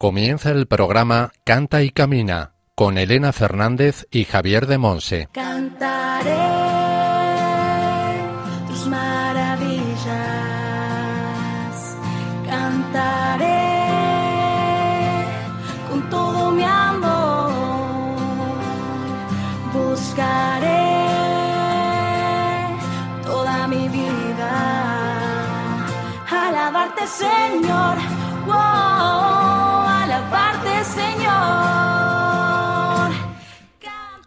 Comienza el programa Canta y Camina con Elena Fernández y Javier de Monse. Cantaré tus maravillas, cantaré con todo mi amor, buscaré toda mi vida, alabarte Señor,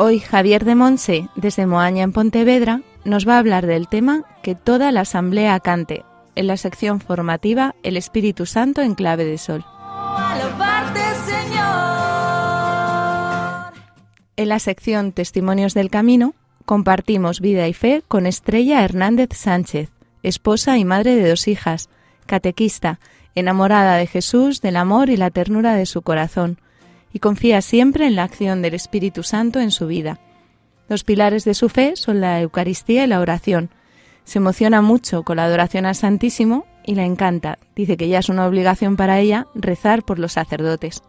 Hoy Javier de Monse, desde Moaña en Pontevedra, nos va a hablar del tema que toda la asamblea cante, en la sección formativa El Espíritu Santo en clave de sol. Alabarte, Señor. En la sección Testimonios del Camino, compartimos vida y fe con Estrella Hernández Sánchez, esposa y madre de dos hijas, catequista, enamorada de Jesús, del amor y la ternura de su corazón, y confía siempre en la acción del Espíritu Santo en su vida. Los pilares de su fe son la Eucaristía y la oración. Se emociona mucho con la adoración al Santísimo y la encanta. Dice que ya es una obligación para ella rezar por los sacerdotes.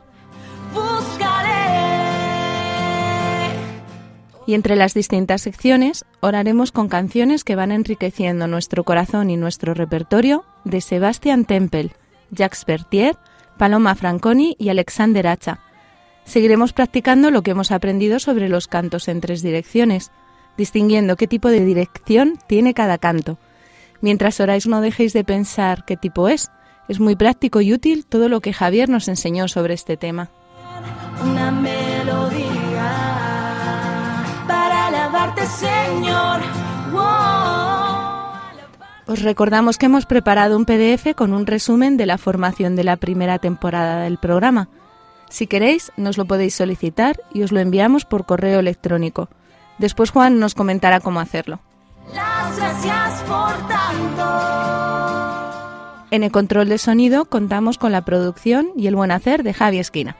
Y entre las distintas secciones oraremos con canciones que van enriqueciendo nuestro corazón y nuestro repertorio de Sebastian Tempel, Jacques Bertier, Paloma Franconi y Alexander Hacha. Seguiremos practicando lo que hemos aprendido sobre los cantos en tres direcciones, distinguiendo qué tipo de dirección tiene cada canto. Mientras oráis no dejéis de pensar qué tipo es. Es muy práctico y útil todo lo que Javier nos enseñó sobre este tema. Una melodía para alabarte, Señor. Wow. Os recordamos que hemos preparado un PDF con un resumen de la formación de la primera temporada del programa. Si queréis, nos lo podéis solicitar y os lo enviamos por correo electrónico. Después Juan nos comentará cómo hacerlo. Las gracias por tanto. En el control de sonido contamos con la producción y el buen hacer de Javi Esquina.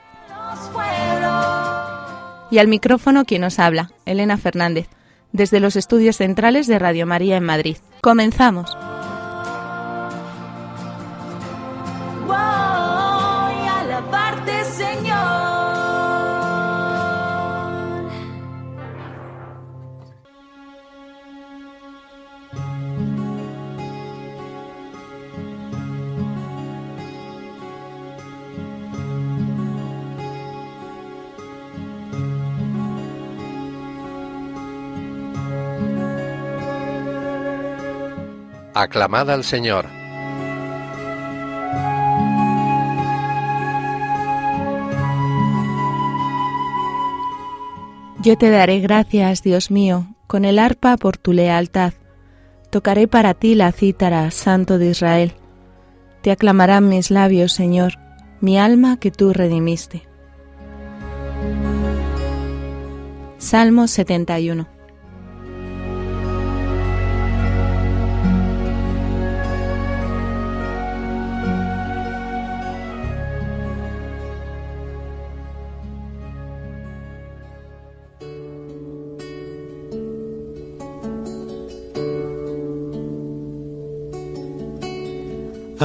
Y al micrófono quien nos habla, Elena Fernández, desde los estudios centrales de Radio María en Madrid. Comenzamos. Aclamad al Señor. Yo te daré gracias, Dios mío, con el arpa por tu lealtad. Tocaré para ti la cítara, Santo de Israel. Te aclamarán mis labios, Señor, mi alma que tú redimiste. Salmo 71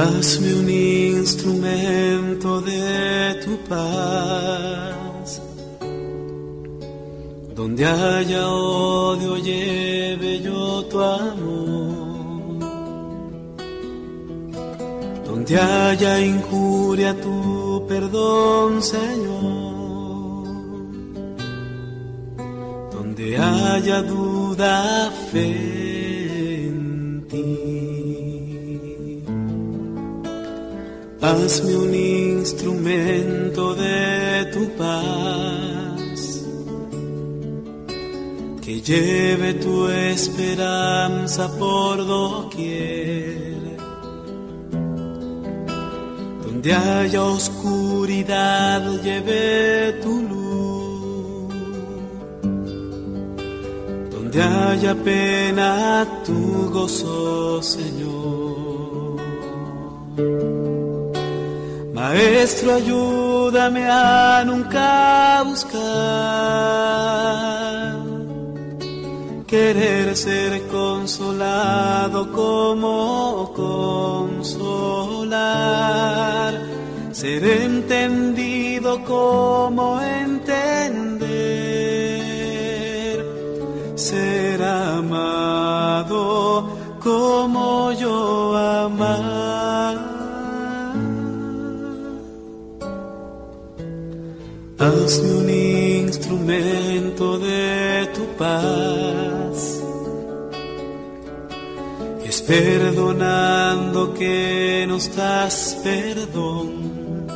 Hazme un instrumento de tu paz. Donde haya odio, lleve yo tu amor. Donde haya injuria, tu perdón, Señor. Donde haya duda, fe Hazme un instrumento de tu paz, que lleve tu esperanza por doquier, donde haya oscuridad, lleve tu luz. Donde haya pena, tu gozo, Señor. Maestro, ayúdame a nunca buscar querer ser consolado como consolar, ser entendido como entender, Hazme un instrumento de tu paz. Es perdonando que nos das perdón.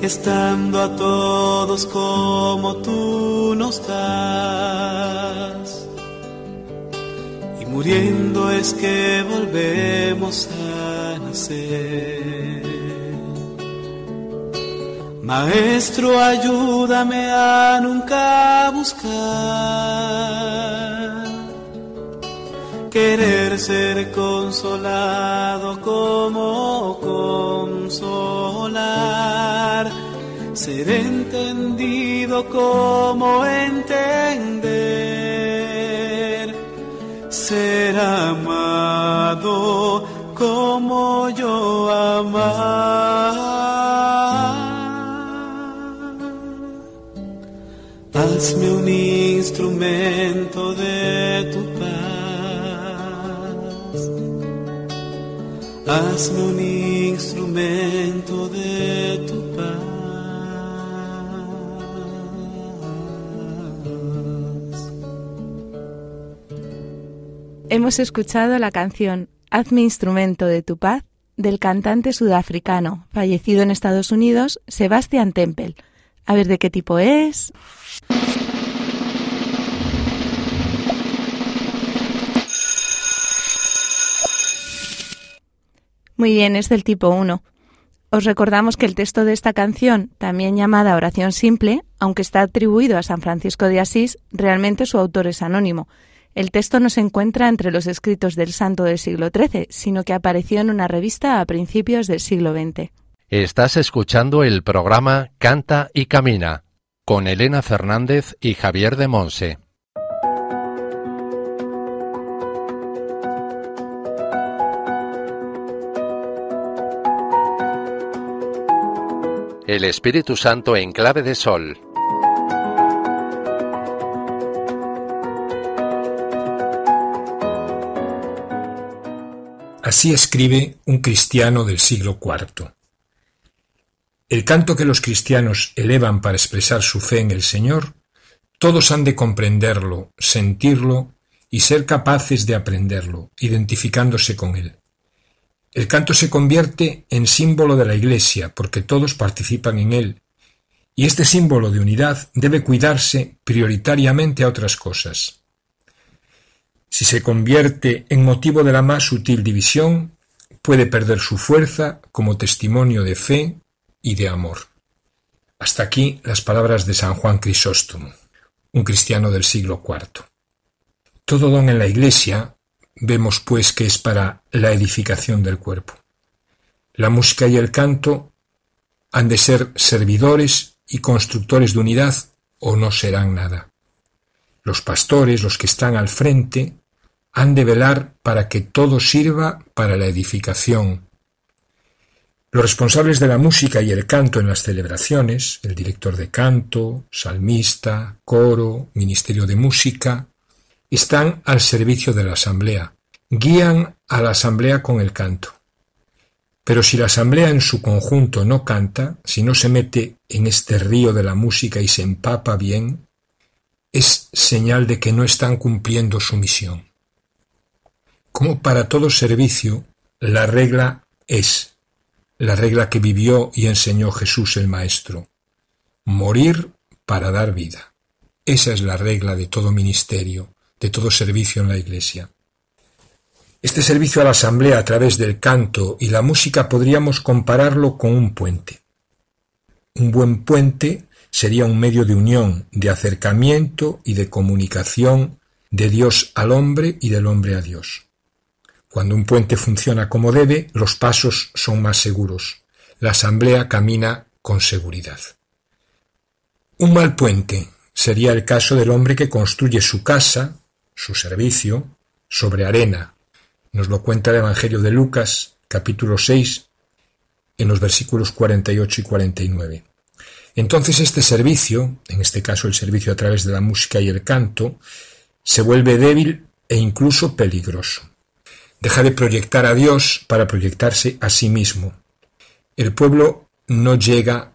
Estando a todos como tú nos das. Y muriendo es que volvemos a nacer. Maestro, ayúdame a nunca buscar. Querer ser consolado como consolar, ser entendido como entender, ser amado como yo amar. Hazme un instrumento de tu paz. Hazme un instrumento de tu paz. Hemos escuchado la canción Hazme instrumento de tu paz del cantante sudafricano, fallecido en Estados Unidos, Sebastian Temple. A ver de qué tipo es. Muy bien, es del tipo 1. Os recordamos que el texto de esta canción, también llamada oración simple, aunque está atribuido a San Francisco de Asís, realmente su autor es anónimo. El texto no se encuentra entre los escritos del santo del siglo XIII, sino que apareció en una revista a principios del siglo XX. Estás escuchando el programa Canta y Camina con Elena Fernández y Javier de Monse. El Espíritu Santo en clave de sol. Así escribe un cristiano del siglo IV. El canto que los cristianos elevan para expresar su fe en el Señor, todos han de comprenderlo, sentirlo y ser capaces de aprenderlo, identificándose con él. El canto se convierte en símbolo de la Iglesia porque todos participan en él, y este símbolo de unidad debe cuidarse prioritariamente a otras cosas. Si se convierte en motivo de la más sutil división, puede perder su fuerza como testimonio de fe y de amor. Hasta aquí las palabras de San Juan Crisóstomo, un cristiano del siglo IV. Todo don en la Iglesia vemos pues que es para la edificación del cuerpo. La música y el canto han de ser servidores y constructores de unidad o no serán nada. Los pastores, los que están al frente, han de velar para que todo sirva para la edificación. Los responsables de la música y el canto en las celebraciones, el director de canto, salmista, coro, ministerio de música, están al servicio de la asamblea, guían a la asamblea con el canto. Pero si la asamblea en su conjunto no canta, si no se mete en este río de la música y se empapa bien, es señal de que no están cumpliendo su misión. Como para todo servicio, la regla es la regla que vivió y enseñó Jesús el Maestro, morir para dar vida. Esa es la regla de todo ministerio, de todo servicio en la Iglesia. Este servicio a la asamblea a través del canto y la música podríamos compararlo con un puente. Un buen puente sería un medio de unión, de acercamiento y de comunicación de Dios al hombre y del hombre a Dios. Cuando un puente funciona como debe, los pasos son más seguros. La asamblea camina con seguridad. Un mal puente sería el caso del hombre que construye su casa, su servicio, sobre arena. Nos lo cuenta el Evangelio de Lucas, capítulo 6, en los versículos 48 y 49. Entonces este servicio, en este caso el servicio a través de la música y el canto, se vuelve débil e incluso peligroso. Deja de proyectar a Dios para proyectarse a sí mismo. El pueblo no llega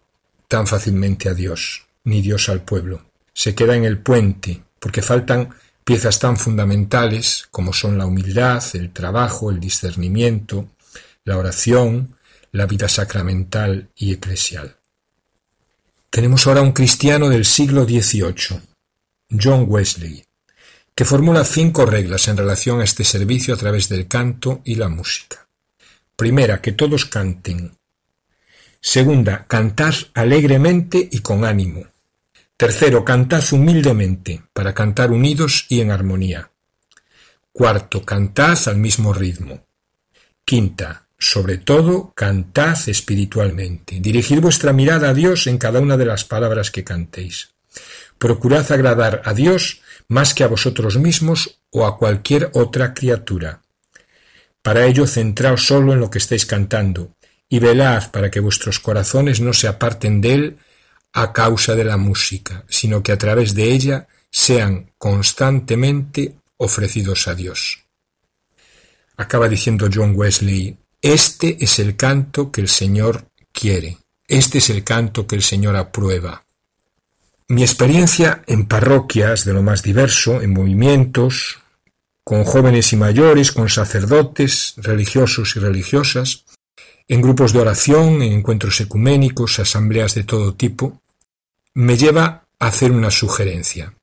tan fácilmente a Dios, ni Dios al pueblo. Se queda en el puente, porque faltan piezas tan fundamentales como son la humildad, el trabajo, el discernimiento, la oración, la vida sacramental y eclesial. Tenemos ahora un cristiano del siglo XVIII, John Wesley, que formula cinco reglas en relación a este servicio a través del canto y la música. Primera, que todos canten. Segunda, cantad alegremente y con ánimo. Tercero, cantad humildemente, para cantar unidos y en armonía. Cuarto, cantad al mismo ritmo. Quinta, sobre todo, cantad espiritualmente. Dirigid vuestra mirada a Dios en cada una de las palabras que cantéis. Procurad agradar a Dios más que a vosotros mismos o a cualquier otra criatura. Para ello centraos solo en lo que estáis cantando, y velad para que vuestros corazones no se aparten de él a causa de la música, sino que a través de ella sean constantemente ofrecidos a Dios. Acaba diciendo John Wesley, este es el canto que el Señor quiere, este es el canto que el Señor aprueba. Mi experiencia en parroquias de lo más diverso, en movimientos, con jóvenes y mayores, con sacerdotes, religiosos y religiosas, en grupos de oración, en encuentros ecuménicos, asambleas de todo tipo, me lleva a hacer una sugerencia.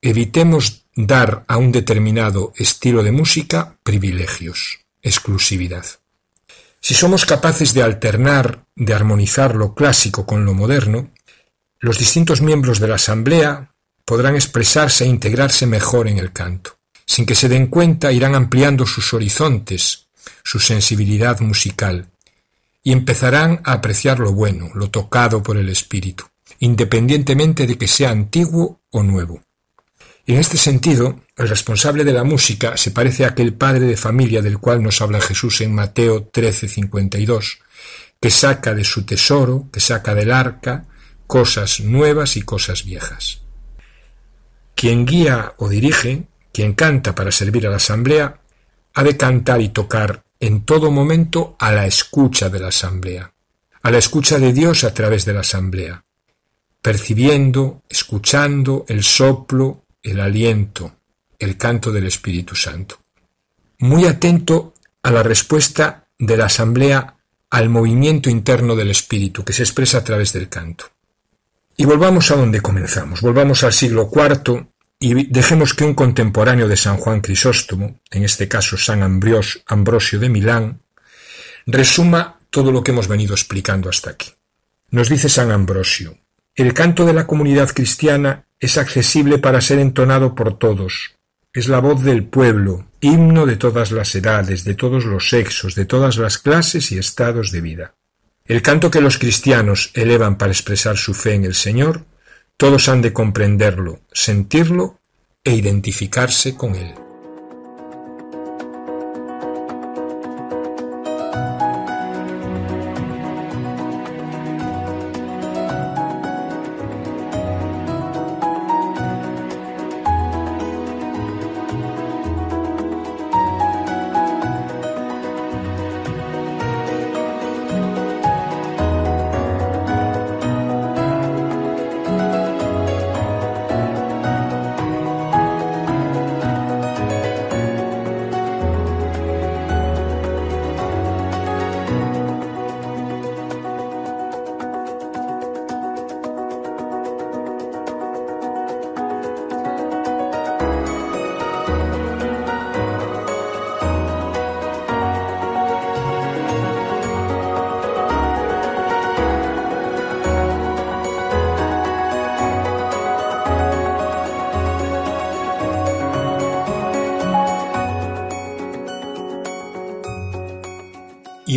Evitemos dar a un determinado estilo de música privilegios, exclusividad. Si somos capaces de alternar, de armonizar lo clásico con lo moderno, los distintos miembros de la Asamblea podrán expresarse e integrarse mejor en el canto. Sin que se den cuenta, irán ampliando sus horizontes, su sensibilidad musical, y empezarán a apreciar lo bueno, lo tocado por el espíritu, independientemente de que sea antiguo o nuevo. En este sentido, el responsable de la música se parece a aquel padre de familia del cual nos habla Jesús en Mateo 13:52, que saca de su tesoro, que saca del arca, cosas nuevas y cosas viejas. Quien guía o dirige, quien canta para servir a la asamblea, ha de cantar y tocar en todo momento a la escucha de la asamblea, a la escucha de Dios a través de la asamblea, percibiendo, escuchando el soplo, el aliento, el canto del Espíritu Santo. Muy atento a la respuesta de la asamblea al movimiento interno del Espíritu que se expresa a través del canto. Y volvamos a donde comenzamos, volvamos al siglo IV y dejemos que un contemporáneo de San Juan Crisóstomo, en este caso San Ambrosio de Milán, resuma todo lo que hemos venido explicando hasta aquí. Nos dice San Ambrosio, el canto de la comunidad cristiana es accesible para ser entonado por todos. Es la voz del pueblo, himno de todas las edades, de todos los sexos, de todas las clases y estados de vida. El canto que los cristianos elevan para expresar su fe en el Señor, todos han de comprenderlo, sentirlo e identificarse con él.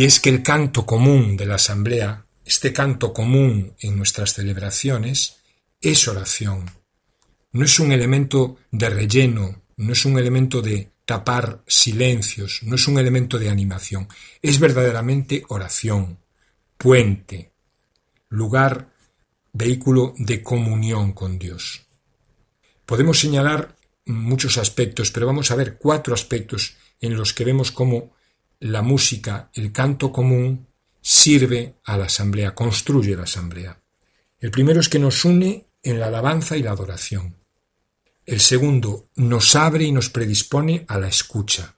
Es que el canto común de la asamblea, este canto común en nuestras celebraciones, es oración. No es un elemento de relleno, no es un elemento de tapar silencios, no es un elemento de animación, es verdaderamente oración, puente, lugar, vehículo de comunión con Dios. Podemos señalar muchos aspectos, pero vamos a ver cuatro aspectos en los que vemos cómo la música, el canto común, sirve a la asamblea, construye la asamblea. El primero es que nos une en la alabanza y la adoración. El segundo, nos abre y nos predispone a la escucha.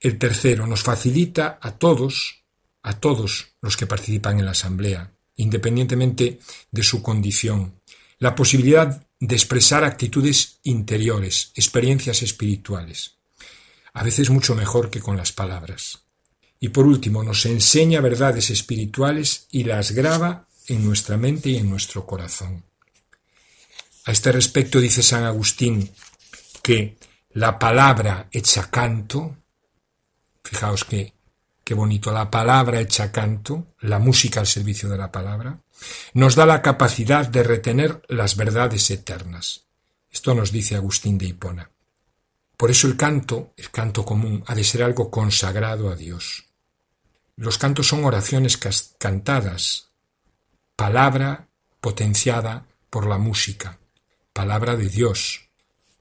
El tercero, nos facilita a todos, a todos los que participan en la asamblea, independientemente de su condición, la posibilidad de expresar actitudes interiores, experiencias espirituales, a veces mucho mejor que con las palabras. Y por último, nos enseña verdades espirituales y las graba en nuestra mente y en nuestro corazón. A este respecto dice San Agustín que la palabra hecha canto, fijaos que qué bonito, la palabra hecha canto, la música al servicio de la palabra, nos da la capacidad de retener las verdades eternas. Esto nos dice Agustín de Hipona. Por eso el canto, el canto común, ha de ser algo consagrado a Dios. Los cantos son oraciones cantadas, palabra potenciada por la música palabra de Dios.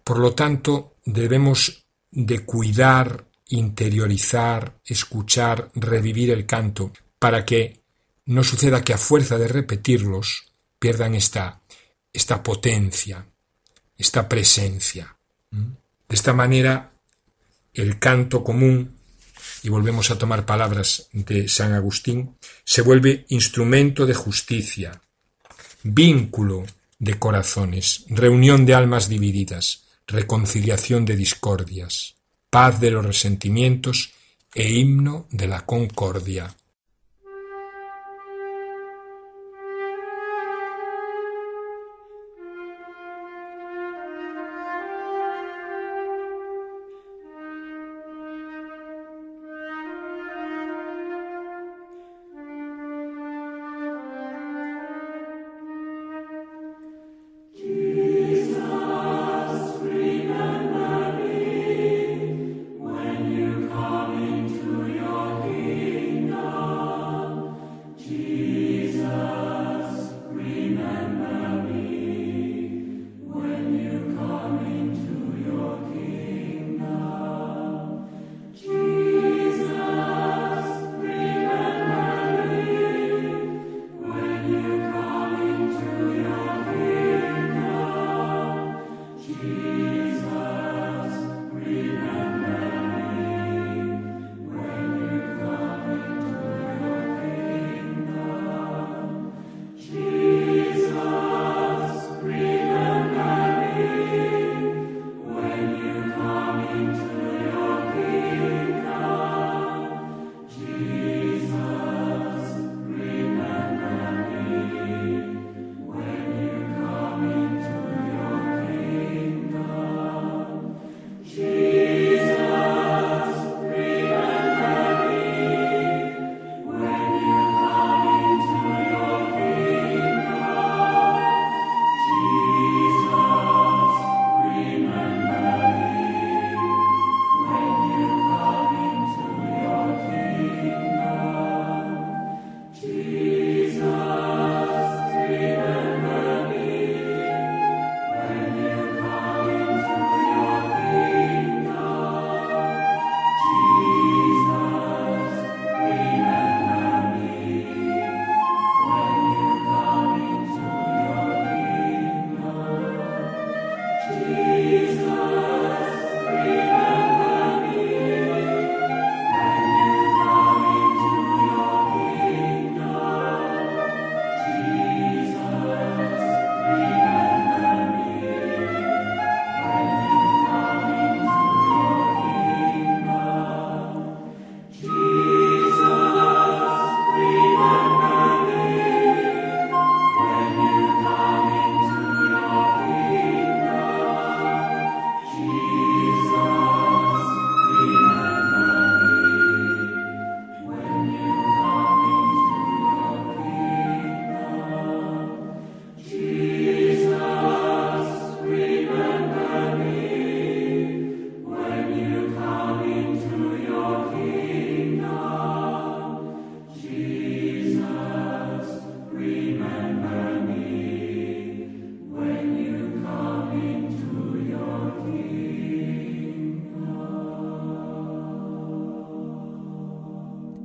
Por lo tanto, debemos de cuidar, interiorizar, escuchar, revivir el canto, para que no suceda que a fuerza de repetirlos pierdan esta, esta potencia, esta presencia. De esta manera, el canto común, y volvemos a tomar palabras de San Agustín, se vuelve instrumento de justicia, vínculo de corazones, reunión de almas divididas, reconciliación de discordias, paz de los resentimientos e himno de la concordia.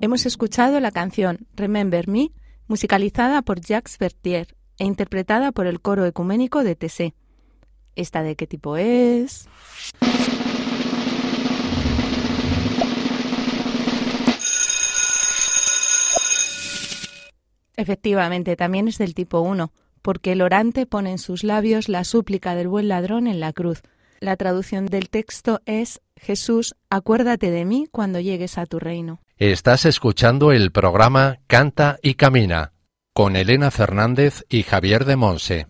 Hemos escuchado la canción Remember Me, musicalizada por Jacques Bertier e interpretada por el coro ecuménico de Tessé. ¿Esta de qué tipo es? Efectivamente, también es del tipo 1, porque el orante pone en sus labios la súplica del buen ladrón en la cruz. La traducción del texto es Jesús, acuérdate de mí cuando llegues a tu reino. Estás escuchando el programa Canta y Camina con Elena Fernández y Javier de Monse.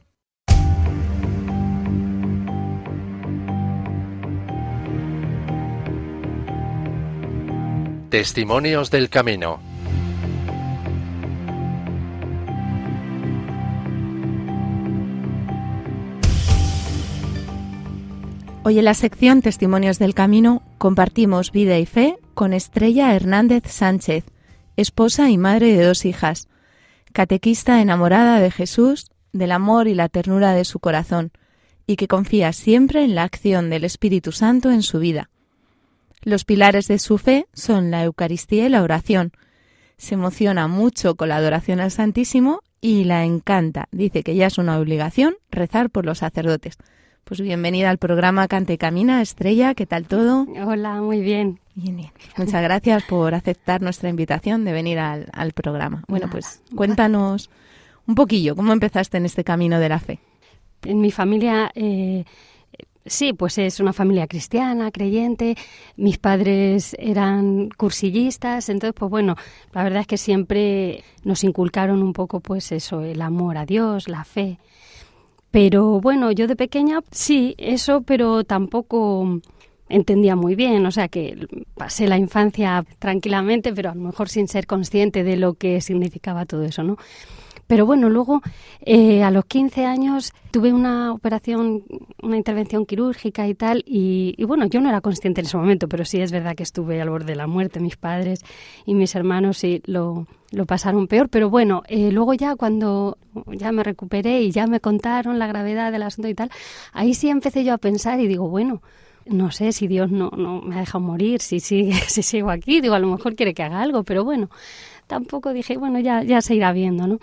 Testimonios del Camino. Hoy en la sección Testimonios del Camino compartimos vida y fe con Estrella Hernández Sánchez, esposa y madre de dos hijas, catequista enamorada de Jesús, del amor y la ternura de su corazón, y que confía siempre en la acción del Espíritu Santo en su vida. Los pilares de su fe son la Eucaristía y la oración. Se emociona mucho con la adoración al Santísimo y la encanta. Dice que ya es una obligación rezar por los sacerdotes. Pues bienvenida al programa Cante y Camina, Estrella, ¿qué tal todo? Hola, muy bien. Bien, bien. Muchas gracias por aceptar nuestra invitación de venir al, al programa. Bueno, Nada. pues cuéntanos un poquillo, ¿cómo empezaste en este camino de la fe? En mi familia, eh, sí, pues es una familia cristiana, creyente. Mis padres eran cursillistas, entonces, pues bueno, la verdad es que siempre nos inculcaron un poco, pues eso, el amor a Dios, la fe. Pero bueno, yo de pequeña sí, eso, pero tampoco entendía muy bien, o sea que pasé la infancia tranquilamente, pero a lo mejor sin ser consciente de lo que significaba todo eso, ¿no? Pero bueno, luego eh, a los 15 años tuve una operación, una intervención quirúrgica y tal, y, y, bueno, yo no era consciente en ese momento, pero sí es verdad que estuve al borde de la muerte. Mis padres y mis hermanos sí lo, lo pasaron peor, pero bueno, eh, luego ya cuando ya me recuperé y ya me contaron la gravedad del asunto y tal, ahí sí empecé yo a pensar y digo, bueno, no sé si Dios no, no me ha dejado morir, si, sigue, si sigo aquí, digo, a lo mejor quiere que haga algo, pero bueno, tampoco dije, bueno, ya, ya se irá viendo, ¿no?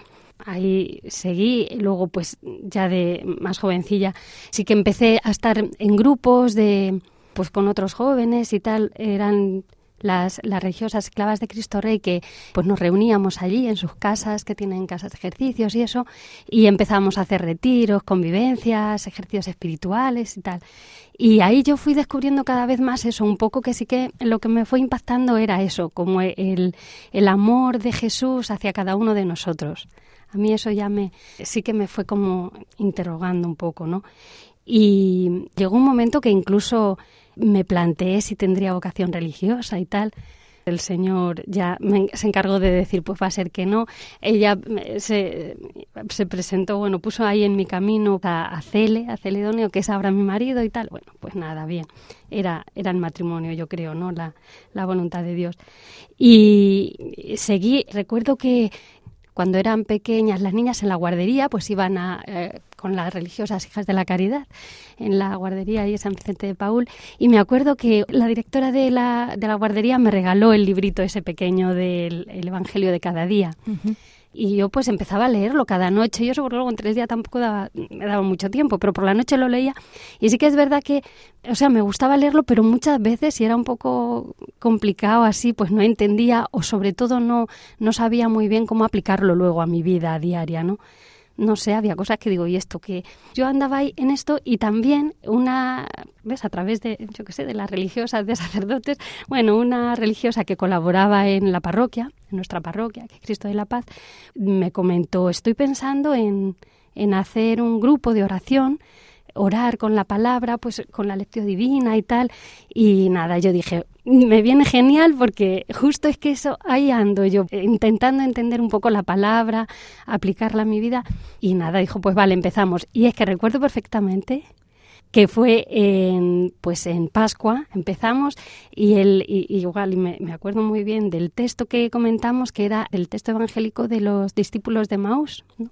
Ahí seguí, luego pues ya de más jovencilla sí que empecé a estar en grupos de pues con otros jóvenes y tal, eran las, las religiosas esclavas de Cristo Rey que pues nos reuníamos allí en sus casas que tienen casas de ejercicios y eso y empezamos a hacer retiros, convivencias, ejercicios espirituales y tal. Y ahí yo fui descubriendo cada vez más eso, un poco que sí que lo que me fue impactando era eso, como el, el amor de Jesús hacia cada uno de nosotros. A mí eso ya me sí que me fue como interrogando un poco, ¿no? Y llegó un momento que incluso me planteé si tendría vocación religiosa y tal. El Señor ya me, se encargó de decir, pues va a ser que no. Ella se, se presentó, bueno, puso ahí en mi camino a, a Cele, a Celedonio, que es ahora mi marido y tal. Bueno, pues nada, bien. Era, era el matrimonio, yo creo, ¿no? La, la voluntad de Dios. Y seguí, recuerdo que cuando eran pequeñas las niñas en la guardería, pues iban a, eh, con las religiosas hijas de la caridad en la guardería ahí en San Vicente de Paul. Y me acuerdo que la directora de la, de la guardería me regaló el librito ese pequeño del el Evangelio de cada día. Y yo pues empezaba a leerlo cada noche. Yo porque luego en tres días tampoco daba, me daba mucho tiempo, pero por la noche lo leía. Y sí que es verdad que, o sea, me gustaba leerlo, pero muchas veces, si era un poco complicado así, pues no entendía o sobre todo no, no sabía muy bien cómo aplicarlo luego a mi vida diaria, ¿no? No sé, había cosas que digo, ¿y esto que Yo andaba ahí en esto y también una, ¿ves? A través de, yo qué sé, de las religiosas, de sacerdotes, bueno, una religiosa que colaboraba en la parroquia, en nuestra parroquia, que es Cristo de la Paz, me comentó, estoy pensando en, en hacer un grupo de oración orar con la palabra, pues con la lección divina y tal. Y nada, yo dije, me viene genial porque justo es que eso, ahí ando yo, intentando entender un poco la palabra, aplicarla a mi vida. Y nada, dijo, pues vale, empezamos. Y es que recuerdo perfectamente que fue en, pues en Pascua, empezamos, y, el, y, igual, y me, me, acuerdo muy bien del texto que comentamos, que era el texto evangélico de los discípulos de Maús, ¿no?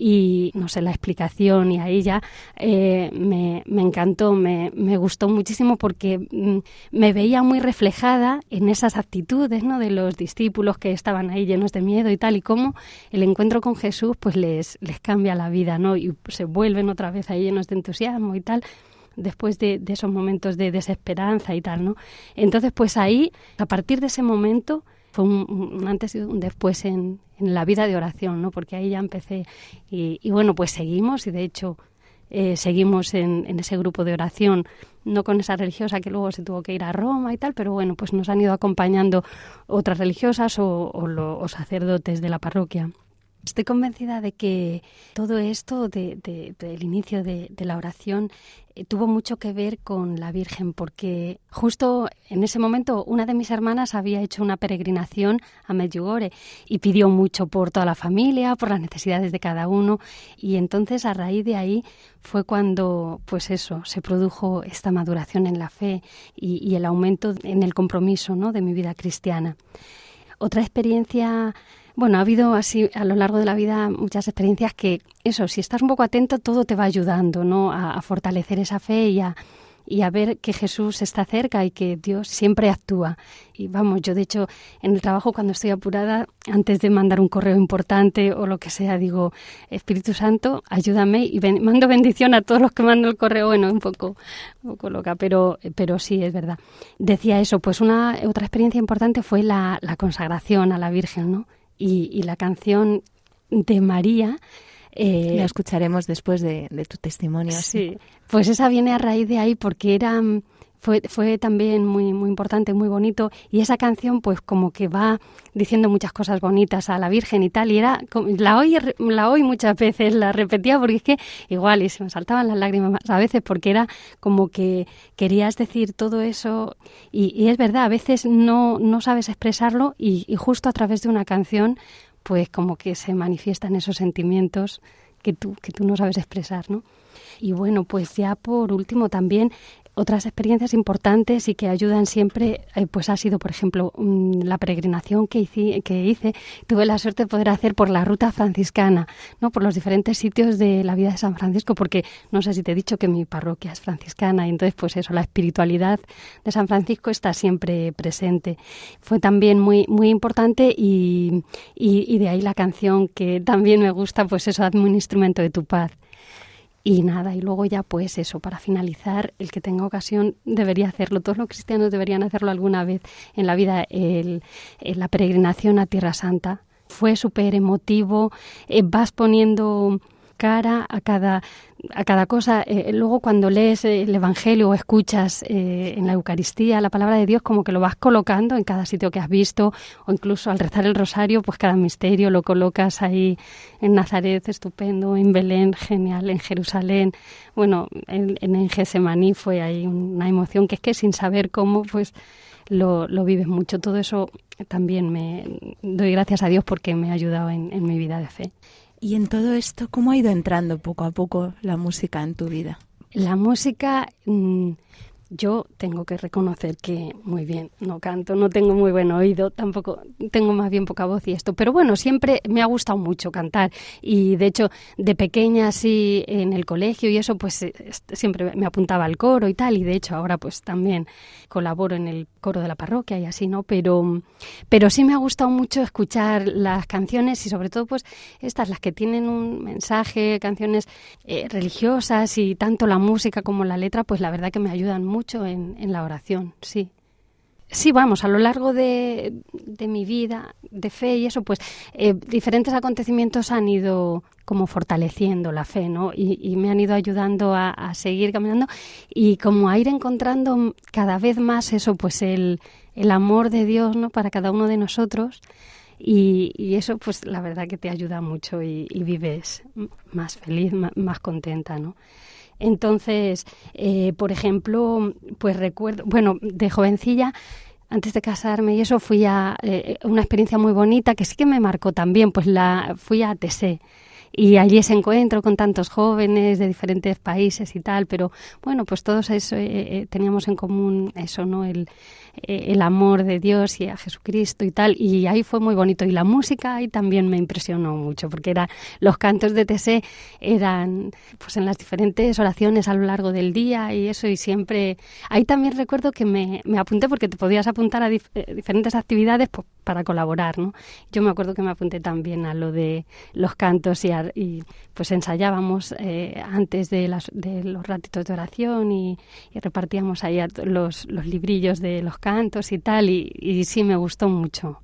Y no sé, la explicación y ahí ya eh, me, me, encantó, me, me, gustó muchísimo porque mm, me veía muy reflejada en esas actitudes ¿no? de los discípulos que estaban ahí llenos de miedo y tal y cómo el encuentro con Jesús pues les, les cambia la vida ¿no? y se vuelven otra vez ahí llenos de entusiasmo y tal después de, de, esos momentos de desesperanza y tal, ¿no? Entonces, pues ahí, a partir de ese momento, fue un, antes y un después en, la vida de oración, ¿no? Porque ahí ya empecé y, bueno, pues seguimos y de hecho eh, seguimos en, ese grupo de oración, no con esa religiosa que luego se tuvo que ir a Roma y tal, pero bueno, pues nos han ido acompañando otras religiosas o, o, lo, o sacerdotes de la parroquia. Estoy convencida de que todo esto de, de, del inicio de, la oración tuvo mucho que ver con la Virgen, porque justo en ese momento una de mis hermanas había hecho una peregrinación a Medjugorje y pidió mucho por toda la familia, por las necesidades de cada uno, y entonces a raíz de ahí fue cuando, pues eso, se produjo esta maduración en la fe y, y el aumento en el compromiso, ¿no? de mi vida cristiana. Otra experiencia bueno, ha habido así a lo largo de la vida muchas experiencias que, eso, si estás un poco atento, todo te va ayudando, ¿no? A, a fortalecer esa fe y a, y a ver que Jesús está cerca y que Dios siempre actúa. Y vamos, yo de hecho en el trabajo cuando estoy apurada, antes de mandar un correo importante o lo que sea, digo, Espíritu Santo, ayúdame y ben mando bendición a todos los que mandan el correo. Bueno, un poco, un poco loca, pero, pero sí, es verdad. Decía eso, pues una otra experiencia importante fue la, la consagración a la Virgen, ¿no? Y, y, la canción de María. Eh, la escucharemos después de, de tu testimonio. Sí, pues esa viene a raíz de ahí porque era fue, fue también muy, muy importante, muy bonito. Y esa canción, pues como que va diciendo muchas cosas bonitas a la Virgen y tal. Y era, la oí, la oí muchas veces, la repetía porque es que igual, y se me saltaban las lágrimas a veces porque era como que querías decir todo eso. Y, es verdad, a veces no, no sabes expresarlo y, y justo a través de una canción, pues como que se manifiestan esos sentimientos que tú, que tú no sabes expresar, ¿no? Y bueno, pues ya por último también otras experiencias importantes y que ayudan siempre, eh, pues ha sido, por ejemplo, um, la peregrinación que hice, que hice, tuve la suerte de poder hacer por la ruta franciscana, ¿no? por los diferentes sitios de la vida de San Francisco, porque no sé si te he dicho que mi parroquia es franciscana, y entonces, pues eso, la espiritualidad de San Francisco está siempre presente. Fue también muy, muy importante y, y, y de ahí la canción que también me gusta, pues eso, hazme un instrumento de tu paz. Y nada, y luego ya pues eso, para finalizar, el que tenga ocasión debería hacerlo, todos los cristianos deberían hacerlo alguna vez en la vida, el, el, la peregrinación a Tierra Santa. Fue súper emotivo, eh, vas poniendo cara a cada, a cada cosa. Eh, luego cuando lees el Evangelio o escuchas eh, en la Eucaristía la palabra de Dios, como que lo vas colocando en cada sitio que has visto o incluso al rezar el rosario, pues cada misterio lo colocas ahí en Nazaret, estupendo, en Belén, genial, en Jerusalén. Bueno, en, en Gesemaní fue ahí una emoción que es que sin saber cómo, pues lo, lo vives mucho. Todo eso también me doy gracias a Dios porque me ha ayudado en, en mi vida de fe. Y en todo esto, ¿cómo ha ido entrando poco a poco la música en tu vida? La música, mmm, yo tengo que reconocer que muy bien, no canto, no tengo muy buen oído, tampoco tengo más bien poca voz y esto, pero bueno, siempre me ha gustado mucho cantar y de hecho de pequeña así en el colegio y eso pues siempre me apuntaba al coro y tal y de hecho ahora pues también colaboro en el coro de la parroquia y así, ¿no? Pero pero sí me ha gustado mucho escuchar las canciones y sobre todo pues estas las que tienen un mensaje, canciones eh, religiosas y tanto la música como la letra, pues la verdad que me ayudan mucho mucho en, en, la oración, sí. Sí, vamos, a lo largo de, de mi vida de fe y eso, pues eh, diferentes acontecimientos han ido como fortaleciendo la fe, ¿no? Y, me han ido ayudando a, seguir caminando y como a ir encontrando cada vez más eso, pues el, el amor de Dios, ¿no? Para cada uno de nosotros. Y, eso pues la verdad que te ayuda mucho y, y vives más feliz, más, más, contenta, ¿no? Entonces, eh, por ejemplo, pues recuerdo, bueno, de jovencilla, antes de casarme y eso, fui a eh, una experiencia muy bonita que sí que me marcó también, pues la fui a Tessé y allí ese encuentro con tantos jóvenes de diferentes países y tal, pero bueno, pues todos eso eh, eh, teníamos en común eso, ¿no? El, eh, el amor de Dios y a Jesucristo y tal, y ahí fue muy bonito. Y la música ahí también me impresionó mucho, porque era, los cantos de TC eran pues en las diferentes oraciones a lo largo del día y eso, y siempre... Ahí también recuerdo que me, me apunté porque te podías apuntar a diferentes actividades pues, para colaborar, ¿no? Yo me acuerdo que me apunté también a lo de los cantos y, y pues ensayábamos eh, antes de, las, de los ratitos de oración y, repartíamos ahí los, los librillos de los cantos y tal, y, sí me gustó mucho.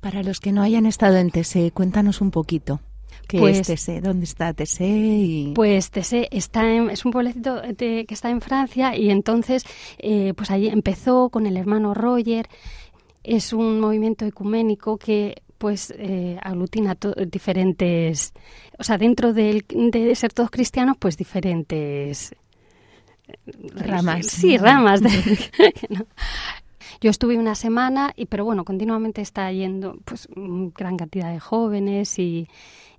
Para los que no hayan estado en TSE, cuéntanos un poquito. ¿Qué pues, es TSE? ¿Dónde está TSE? Y... Pues TSE está en, es un pueblecito que está en Francia y entonces eh, pues allí empezó con el hermano Roger. Es un movimiento ecuménico que pues eh, aglutina diferentes, o sea, dentro de ser todos cristianos, pues diferentes ramas. Sí, ramas. De, Yo estuve una semana, y, pero bueno, continuamente está yendo pues gran cantidad de jóvenes y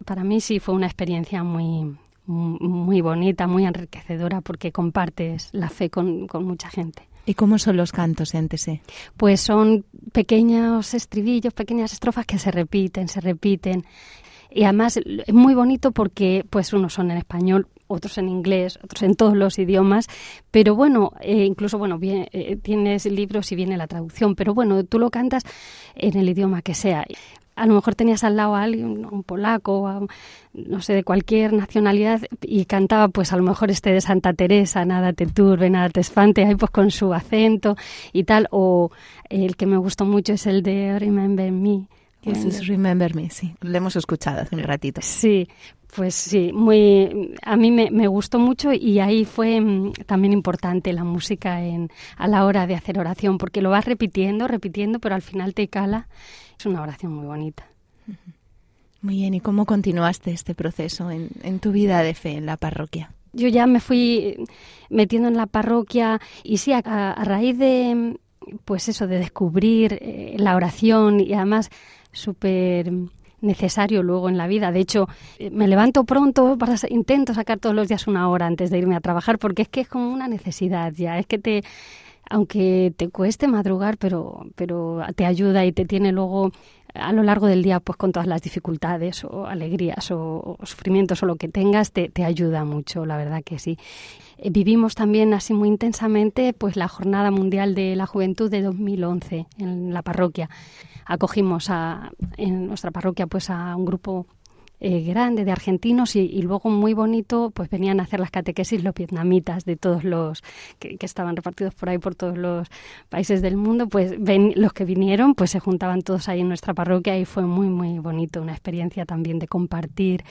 para mí sí fue una experiencia muy, muy bonita, muy enriquecedora porque compartes la fe con, con mucha gente. ¿Y cómo son los cantos en TSE? Pues son pequeños estribillos, pequeñas estrofas que se repiten, se repiten. Y además es muy bonito porque pues unos son en español, otros en inglés, otros en todos los idiomas, pero bueno, eh, incluso bueno, bien, eh, tienes libros y viene la traducción, pero bueno, tú lo cantas en el idioma que sea. A lo mejor tenías al lado a alguien, un polaco, no sé, de cualquier nacionalidad, y cantaba pues a lo mejor este de Santa Teresa, nada te turbe, nada te espante, ahí pues con su acento y tal, o el que me gustó mucho es el de Remember Me, es Remember Me, sí. Lo hemos escuchado hace un ratito. Sí, pues sí, muy, a mí me, me, gustó mucho y ahí fue mm, también importante la música en, a la hora de hacer oración, porque lo vas repitiendo, repitiendo, pero al final te cala. Es una oración muy bonita. Muy bien, ¿y cómo continuaste este proceso en, en tu vida de fe en la parroquia? Yo ya me fui metiendo en la parroquia y sí, a, a raíz de, pues eso, de descubrir eh, la oración y además súper necesario luego en la vida. De hecho, eh, me levanto pronto, para, intento sacar todos los días una hora antes de irme a trabajar, porque es que es como una necesidad ya. Es que te, aunque te cueste madrugar, pero, pero te ayuda y te tiene luego a lo largo del día, pues con todas las dificultades o alegrías o, sufrimientos o lo que tengas, te, te ayuda mucho, la verdad que sí. Eh, vivimos también así muy intensamente pues la Jornada Mundial de la Juventud de 2011 en la parroquia acogimos a, en nuestra parroquia pues a un grupo eh, grande de argentinos y, luego muy bonito pues venían a hacer las catequesis los vietnamitas de todos los que, estaban repartidos por ahí por todos los países del mundo. Pues ven, los que vinieron pues se juntaban todos ahí en nuestra parroquia y fue muy muy bonito una experiencia también de compartir.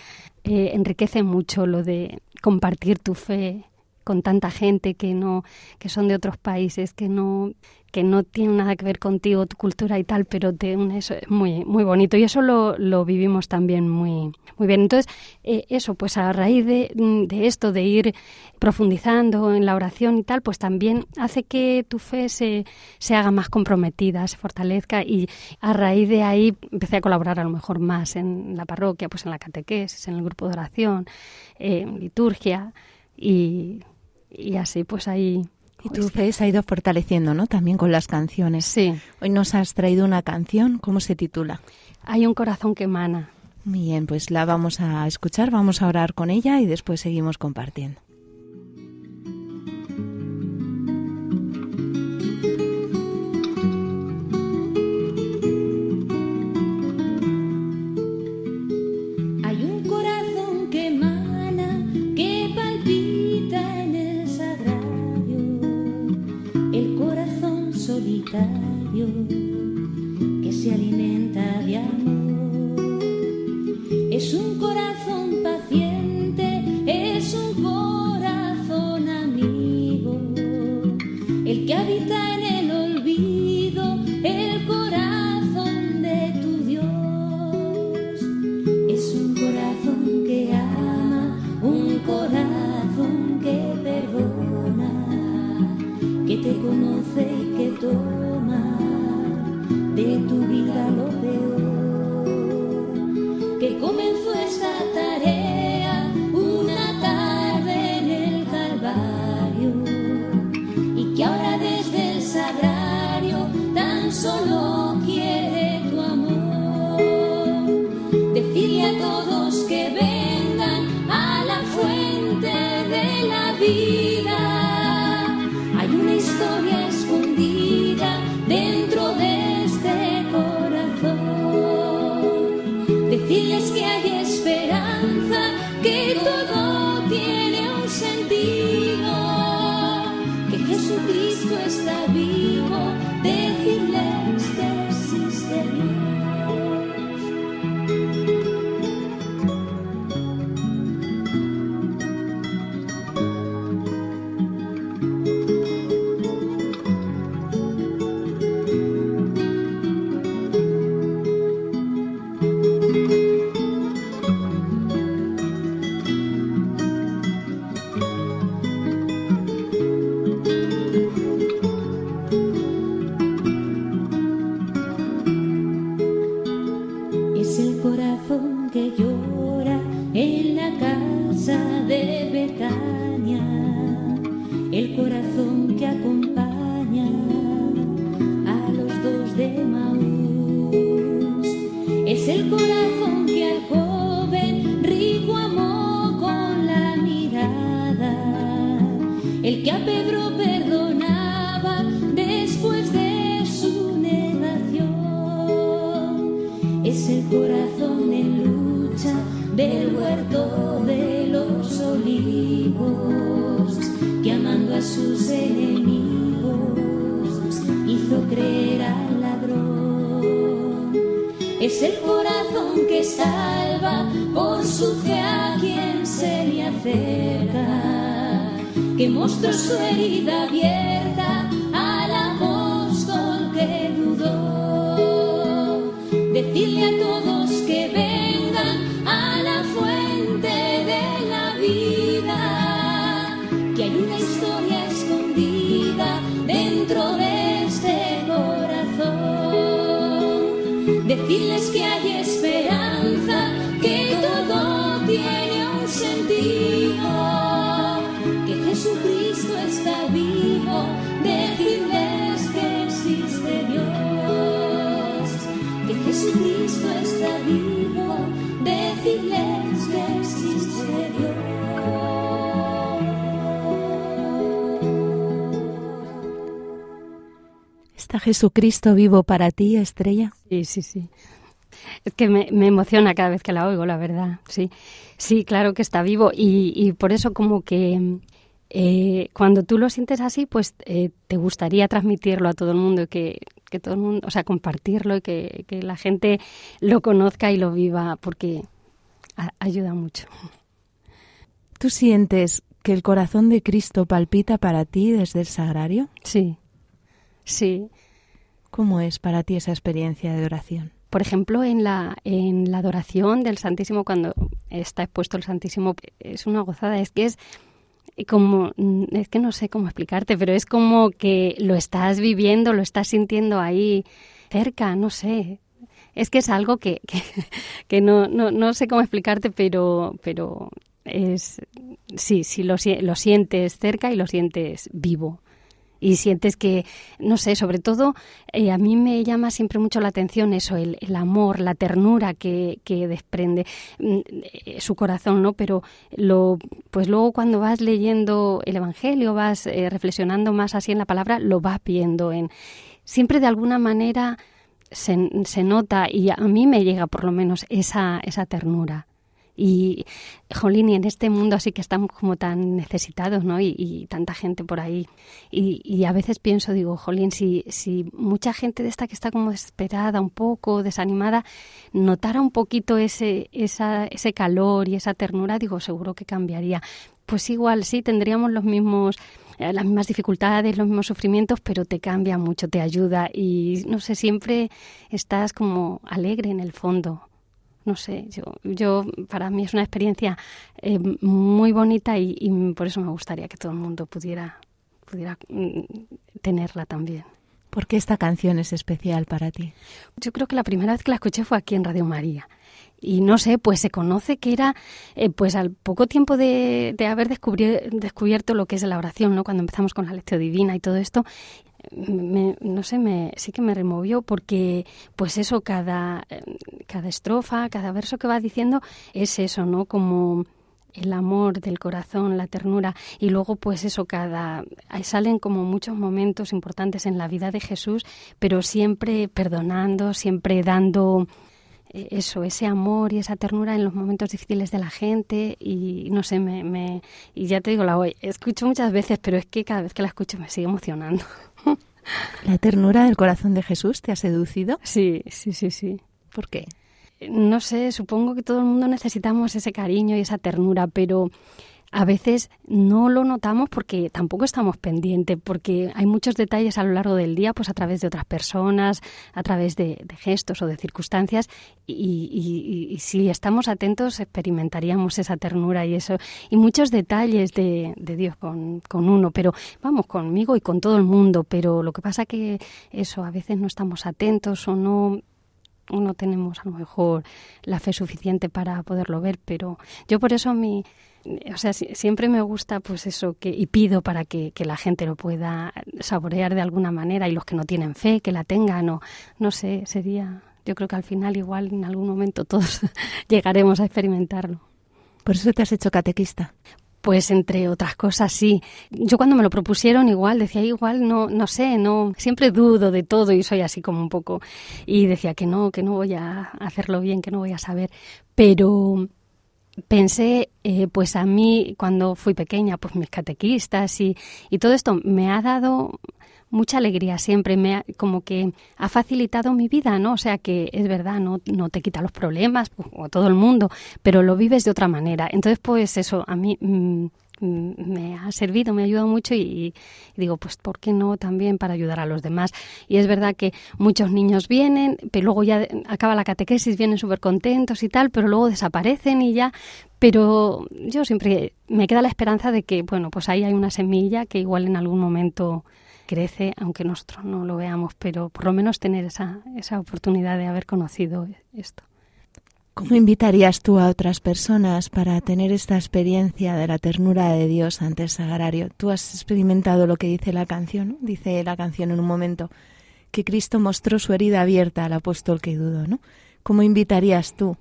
Eh, enriquece mucho lo de compartir tu fe con tanta gente que no que son de otros países que no que no tienen nada que ver contigo tu cultura y tal pero te, es muy muy bonito. Y eso lo, lo vivimos también muy muy bien. Entonces eh, eso pues a raíz de, de, esto de ir profundizando en la oración y tal pues también hace que tu fe se, se haga más comprometida se fortalezca. Y a raíz de ahí empecé a colaborar a lo mejor más en la parroquia pues en la catequesis en el grupo de oración en liturgia y y así pues ahí... Y tu fe se ha ido fortaleciendo, ¿no? También con las canciones. Sí. Hoy nos has traído una canción, ¿cómo se titula? Hay un corazón que emana. Bien, pues la vamos a escuchar, vamos a orar con ella y después seguimos compartiendo. Jesucristo está vivo. ¿Está Jesucristo vivo para ti, Estrella? Sí, sí, sí. Es que me, me emociona cada vez que la oigo, la verdad. Sí, sí, claro que está vivo y, y por eso como que eh, cuando tú lo sientes así, pues eh, te gustaría transmitirlo a todo el mundo, que, que todo el mundo, o sea, compartirlo y que, que la gente lo conozca y lo viva, porque a- ayuda mucho. ¿Tú sientes que el corazón de Cristo palpita para ti desde el sagrario? Sí, sí. ¿Cómo es para ti esa experiencia de oración? Por ejemplo, en la, en la adoración del Santísimo, cuando está expuesto el Santísimo, es una gozada. Es que es como, mm, es que no sé cómo explicarte, pero es como que lo estás viviendo, lo estás sintiendo ahí cerca, no sé. Es que es algo que, que, no, no, no sé cómo explicarte, pero, pero es, sí, sí, lo, lo sientes cerca y lo sientes vivo y sientes que, no sé, sobre todo eh, a mí me llama siempre mucho la atención eso, el, amor, la ternura que, que desprende mm, eh, su corazón, ¿no? Pero lo, pues luego cuando vas leyendo el Evangelio, vas eh, reflexionando más así en la palabra, lo vas viendo en siempre de alguna manera se, se nota y a mí me llega por lo menos esa, esa ternura. Y, jolín, y en este mundo así que estamos como tan necesitados, ¿no? Y, y tanta gente por ahí. Y, y a veces pienso, digo, jolín, si, si mucha gente de esta que está como desesperada, un poco desanimada, notara un poquito ese, esa, ese calor y esa ternura, digo, seguro que cambiaría. Pues igual, sí, tendríamos los mismos eh, las mismas dificultades, los mismos sufrimientos, pero te cambia mucho, te ayuda y no sé, siempre estás como alegre en el fondo. No sé, yo, yo para mí es una experiencia eh, muy bonita y, y por eso me gustaría que todo el mundo pudiera, pudiera mm, tenerla también. ¿Por qué esta canción es especial para ti? Yo creo que la primera vez que la escuché fue aquí en Radio María. Y no sé, pues se conoce que era, eh, pues al poco tiempo de, de haber descubierto lo que es la oración, ¿no? Cuando empezamos con la lectio divina y todo esto, me- no sé, me, sí que me removió porque, pues eso, cada, cada estrofa, cada verso que va diciendo es eso, ¿no? Como el amor del corazón, la ternura y luego pues eso cada salen como muchos momentos importantes en la vida de Jesús, pero siempre perdonando, siempre dando eso, ese amor y esa ternura en los momentos difíciles de la gente y no sé, me, me y ya te digo, la voy, escucho muchas veces, pero es que cada vez que la escucho me sigue emocionando. ¿La ternura del corazón de Jesús te ha seducido? Sí, sí, sí, sí. ¿Por qué? No sé, supongo que todo el mundo necesitamos ese cariño y esa ternura, pero a veces no lo notamos porque tampoco estamos pendientes, porque hay muchos detalles a lo largo del día, pues a través de otras personas, a través de, gestos o de circunstancias, y, si estamos atentos experimentaríamos esa ternura y eso, y muchos detalles de, Dios con, con, uno, pero vamos, conmigo y con todo el mundo, pero lo que pasa que eso, a veces no estamos atentos o no no tenemos a lo mejor la fe suficiente para poderlo ver, pero yo por eso mi, o sea, siempre me gusta pues eso que y pido para que, la gente lo pueda saborear de alguna manera y los que no tienen fe que la tengan o no sé, sería yo creo que al final igual en algún momento todos llegaremos a experimentarlo. Por eso te has hecho catequista. Pues entre otras cosas, sí. Yo cuando me lo propusieron igual decía igual no no sé, no siempre dudo de todo y soy así como un poco y decía que no, que no voy a hacerlo bien, que no voy a saber, pero pensé, eh, pues a mí cuando fui pequeña, pues mis catequistas y, y todo esto me ha dado mucha alegría siempre, me ha, como que ha facilitado mi vida, ¿no? O sea que es verdad, no, no te quita los problemas, o todo el mundo, pero lo vives de otra manera. Entonces, pues eso, a mí mm, me ha servido, me ha ayudado mucho y, digo, pues ¿por qué no también para ayudar a los demás? Y es verdad que muchos niños vienen, pero luego ya acaba la catequesis, vienen súper contentos y tal, pero luego desaparecen y ya, pero yo siempre me queda la esperanza de que, bueno, pues ahí hay una semilla que igual en algún momento crece, aunque nosotros no lo veamos, pero por lo menos tener esa, esa oportunidad de haber conocido esto. ¿Cómo invitarías tú a otras personas para tener esta experiencia de la ternura de Dios ante el sagrario? Tú has experimentado lo que dice la canción, dice la canción en un momento que Cristo mostró su herida abierta al apóstol que dudó, ¿no? ¿Cómo invitarías tú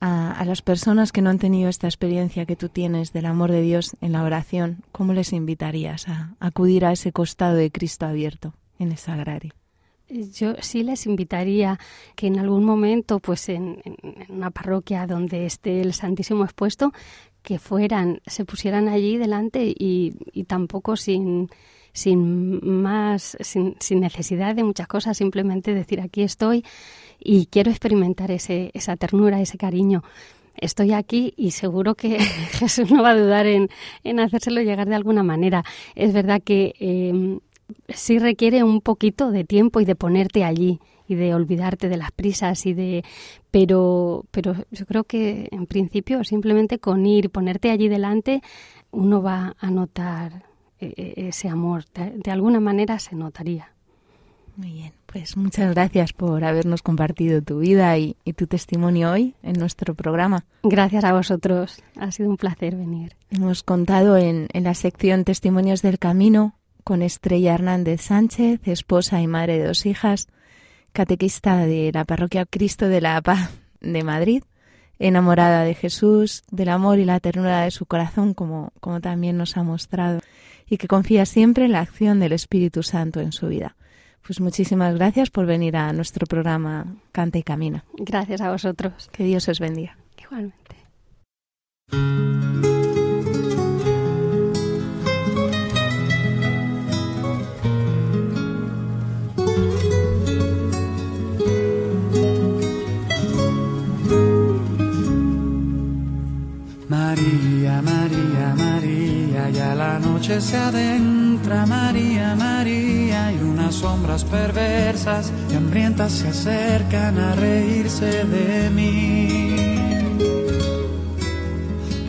a, las personas que no han tenido esta experiencia que tú tienes del amor de Dios en la oración, ¿cómo les invitarías a, acudir a ese costado de Cristo abierto en el sagrario? Yo sí les invitaría que en algún momento, pues en, una parroquia donde esté el Santísimo expuesto, que fueran, se pusieran allí delante y, tampoco sin, sin más, sin, sin, necesidad de muchas cosas, simplemente decir aquí estoy y quiero experimentar ese, esa ternura, ese cariño. Estoy aquí y seguro que Jesús no va a dudar en, en hacérselo llegar de alguna manera. Es verdad que eh, sí requiere un poquito de tiempo y de ponerte allí y de olvidarte de las prisas y de pero pero yo creo que en principio simplemente con ir y ponerte allí delante uno va a notar eh, eh, ese amor de alguna manera se notaría muy bien, pues muchas gracias por habernos compartido tu vida y, tu testimonio hoy en nuestro programa. Gracias a vosotros, ha sido un placer venir. Hemos contado en, en la sección Testimonios del Camino con Estrella Hernández Sánchez, esposa y madre de dos hijas, catequista de la Parroquia Cristo de la Paz de Madrid, enamorada de Jesús, del amor y la ternura de su corazón, como, como también nos ha mostrado, y que confía siempre en la acción del Espíritu Santo en su vida. Pues muchísimas gracias por venir a nuestro programa Canta y Camina. Gracias a vosotros. Que Dios os bendiga. Igualmente. Se adentra, María, María, y unas sombras perversas y hambrientas se acercan a reírse de mí.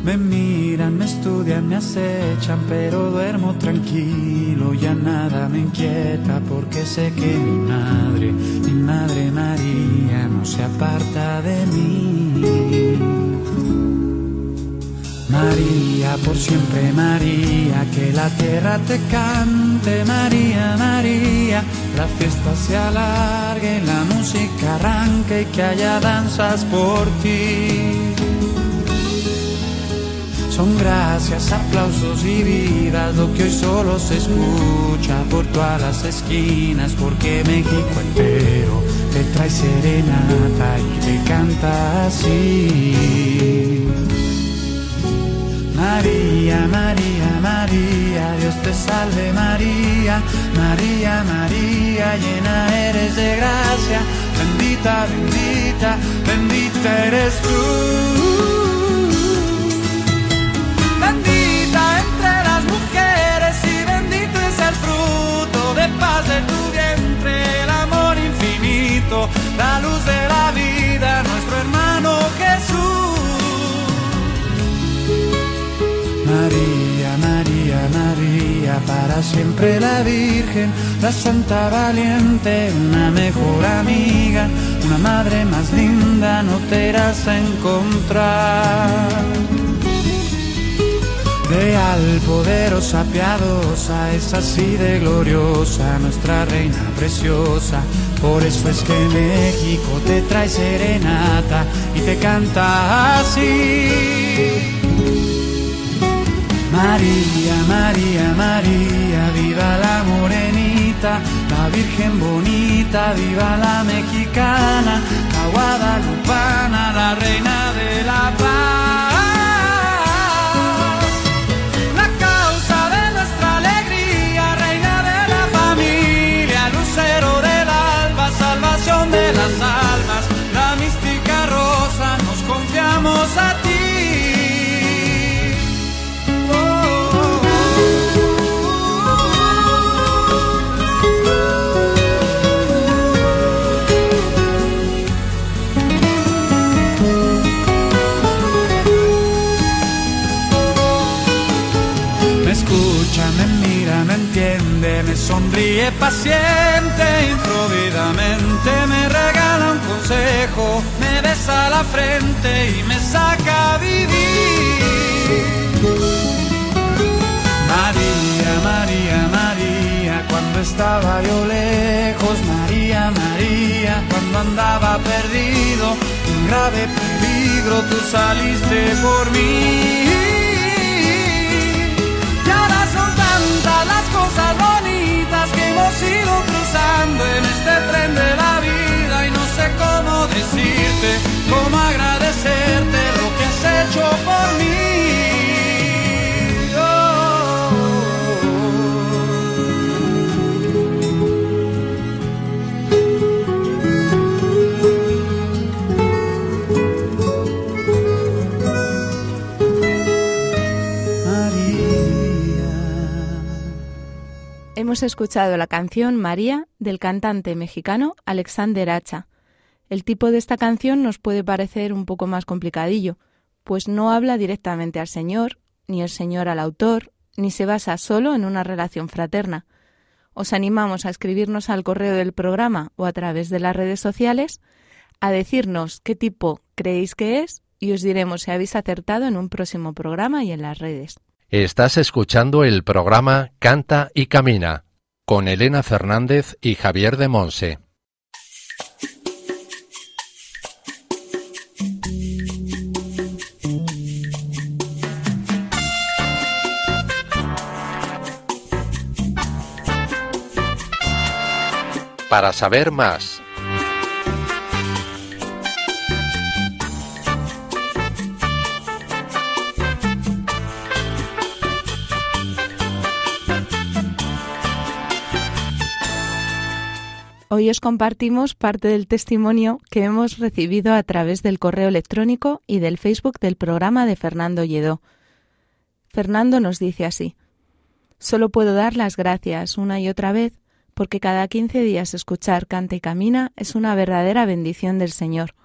Me miran, me estudian, me acechan, pero duermo tranquilo, ya nada me inquieta porque sé que mi madre, mi madre María, no se aparta de mí. María, por siempre María, que la tierra te cante, María, María, la fiesta se alargue, la música arranque y que haya danzas por ti. Son gracias, aplausos y vidas lo que hoy solo se escucha por todas las esquinas, porque México entero te trae serenata y te canta así. María, María, María, Dios te salve María, María, María, llena eres de gracia, bendita, bendita, bendita eres tú. Para siempre la Virgen, la Santa Valiente, una mejor amiga, una madre más linda no te irás a encontrar. Real, poderosa, piadosa, es así de gloriosa, nuestra reina preciosa. Por eso es que México te trae serenata y te canta así. María, María, María, viva la morenita, la Virgen bonita, viva la mexicana, la guadalupana, la reina de la paz. Sonríe paciente, improvidamente me regala un consejo, me besa la frente y me saca a vivir. María, María, María, cuando estaba yo lejos, María, María, cuando andaba perdido, un grave peligro, tú saliste por mí. Y ahora son tantas las cosas hemos ido cruzando en este tren de la vida y no sé cómo decirte, cómo agradecerte lo que has hecho por mí. Hemos escuchado la canción María del cantante mexicano Alexander Hacha. El tipo de esta canción nos puede parecer un poco más complicadillo, pues no habla directamente al Señor, ni el Señor al autor, ni se basa solo en una relación fraterna. Os animamos a escribirnos al correo del programa o a través de las redes sociales a decirnos qué tipo creéis que es y os diremos si habéis acertado en un próximo programa y en las redes. Estás escuchando el programa Canta y Camina con Elena Fernández y Javier de Monse. Para saber más Hoy os compartimos parte del testimonio que hemos recibido a través del correo electrónico y del Facebook del programa de Fernando Lledó. Fernando nos dice así: Solo puedo dar las gracias una y otra vez porque cada 15 días escuchar Canta y Camina es una verdadera bendición del Señor.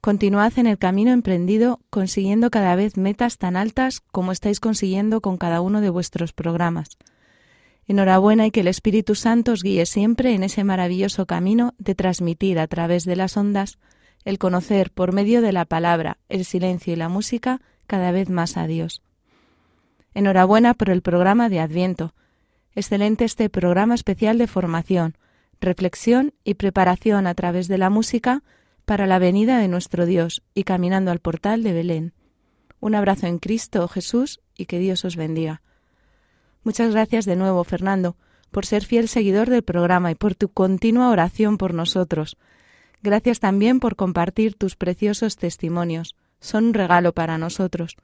Continuad en el camino emprendido consiguiendo cada vez metas tan altas como estáis consiguiendo con cada uno de vuestros programas. Enhorabuena y que el Espíritu Santo os guíe siempre en ese maravilloso camino de transmitir a través de las ondas el conocer por medio de la palabra, el silencio y la música cada vez más a Dios. Enhorabuena por el programa de Adviento. Excelente este programa especial de formación, reflexión y preparación a través de la música para la venida de nuestro Dios y caminando al portal de Belén. Un abrazo en Cristo, Jesús, y que Dios os bendiga. Muchas gracias de nuevo, Fernando, por ser fiel seguidor del programa y por tu continua oración por nosotros. Gracias también por compartir tus preciosos testimonios. Son un regalo para nosotros.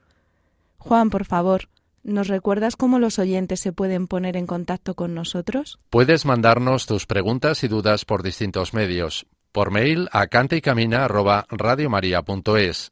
Juan, por favor, ¿nos recuerdas cómo los oyentes se pueden poner en contacto con nosotros? Puedes mandarnos tus preguntas y dudas por distintos medios. Por mail a cantaycamina@radiomaria.es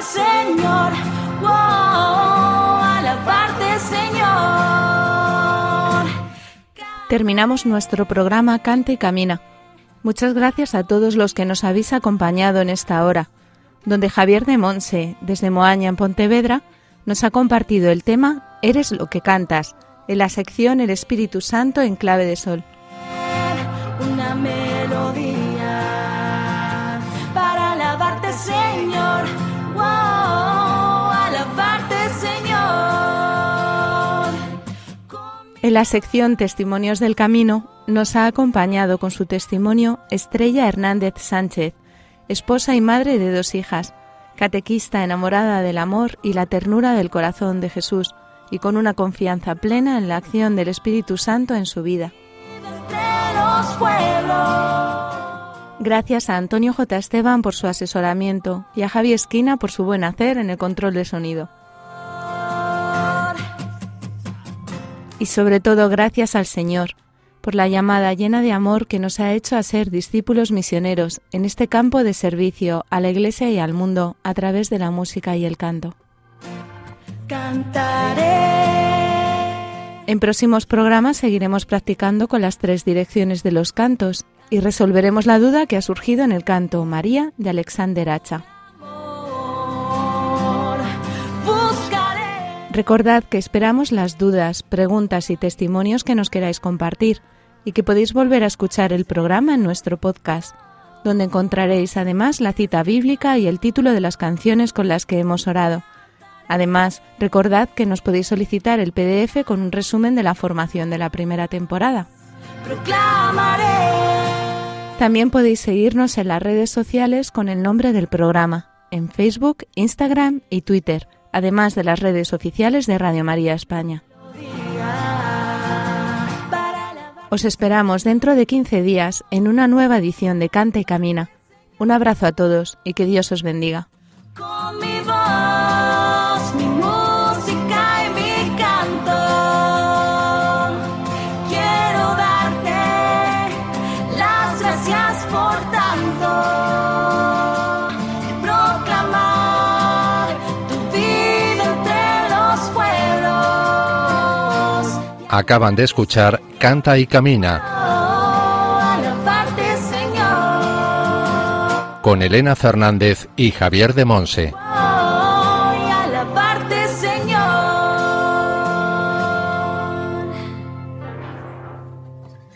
alabarte Señor, wow, alabarte Señor. Terminamos nuestro programa Canta y Camina. Muchas gracias a todos los que nos habéis acompañado en esta hora, donde Javier de Monse, desde Moaña en Pontevedra, nos ha compartido el tema Eres lo que cantas, en la sección El Espíritu Santo en clave de sol. una En la sección Testimonios del Camino nos ha acompañado con su testimonio Estrella Hernández Sánchez, esposa y madre de dos hijas, catequista enamorada del amor y la ternura del corazón de Jesús y con una confianza plena en la acción del Espíritu Santo en su vida. Gracias a Antonio J. Esteban por su asesoramiento y a Javi Esquina por su buen hacer en el control de sonido. Y sobre todo gracias al Señor por la llamada llena de amor que nos ha hecho a ser discípulos misioneros en este campo de servicio a la Iglesia y al mundo a través de la música y el canto. Cantaré. En próximos programas seguiremos practicando con las tres direcciones de los cantos y resolveremos la duda que ha surgido en el canto María de Alexander Hacha. Recordad que esperamos las dudas, preguntas y testimonios que nos queráis compartir y que podéis volver a escuchar el programa en nuestro podcast, donde encontraréis además la cita bíblica y el título de las canciones con las que hemos orado. Además, recordad que nos podéis solicitar el PDF con un resumen de la formación de la primera temporada. Proclamaré. También podéis seguirnos en las redes sociales con el nombre del programa, en Facebook, Instagram y Twitter, además de las redes oficiales de Radio María España. Os esperamos dentro de 15 días en una nueva edición de Canta y Camina. Un abrazo a todos y que Dios os bendiga. Acaban de escuchar Canta y Camina con Elena Fernández y Javier de Monse.